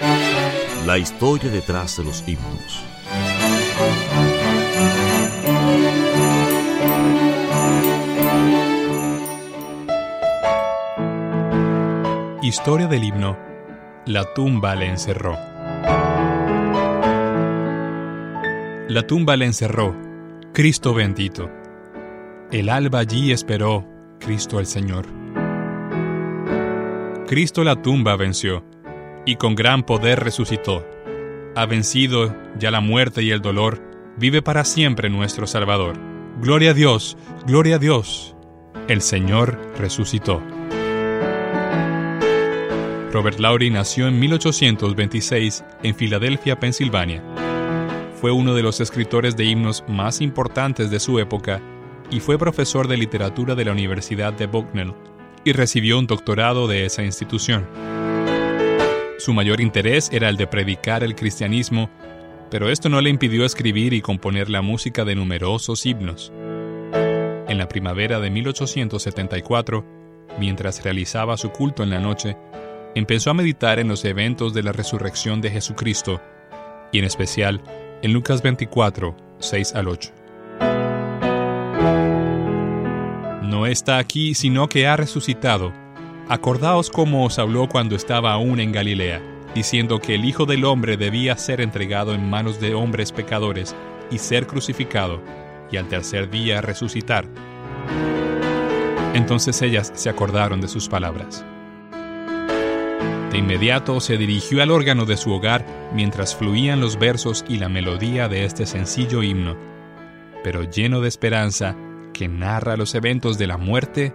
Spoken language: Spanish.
La historia detrás de los himnos. Historia del himno. La tumba le encerró. La tumba le encerró. Cristo bendito. El alba allí esperó. Cristo el Señor. Cristo la tumba venció y con gran poder resucitó. Ha vencido ya la muerte y el dolor, vive para siempre nuestro Salvador. Gloria a Dios, gloria a Dios. El Señor resucitó. Robert Lowry nació en 1826 en Filadelfia, Pensilvania. Fue uno de los escritores de himnos más importantes de su época y fue profesor de literatura de la Universidad de Bucknell y recibió un doctorado de esa institución. Su mayor interés era el de predicar el cristianismo, pero esto no le impidió escribir y componer la música de numerosos himnos. En la primavera de 1874, mientras realizaba su culto en la noche, empezó a meditar en los eventos de la resurrección de Jesucristo, y en especial en Lucas 24, 6 al 8. No está aquí, sino que ha resucitado. Acordaos cómo os habló cuando estaba aún en Galilea, diciendo que el Hijo del Hombre debía ser entregado en manos de hombres pecadores y ser crucificado, y al tercer día resucitar. Entonces ellas se acordaron de sus palabras. De inmediato se dirigió al órgano de su hogar mientras fluían los versos y la melodía de este sencillo himno, pero lleno de esperanza que narra los eventos de la muerte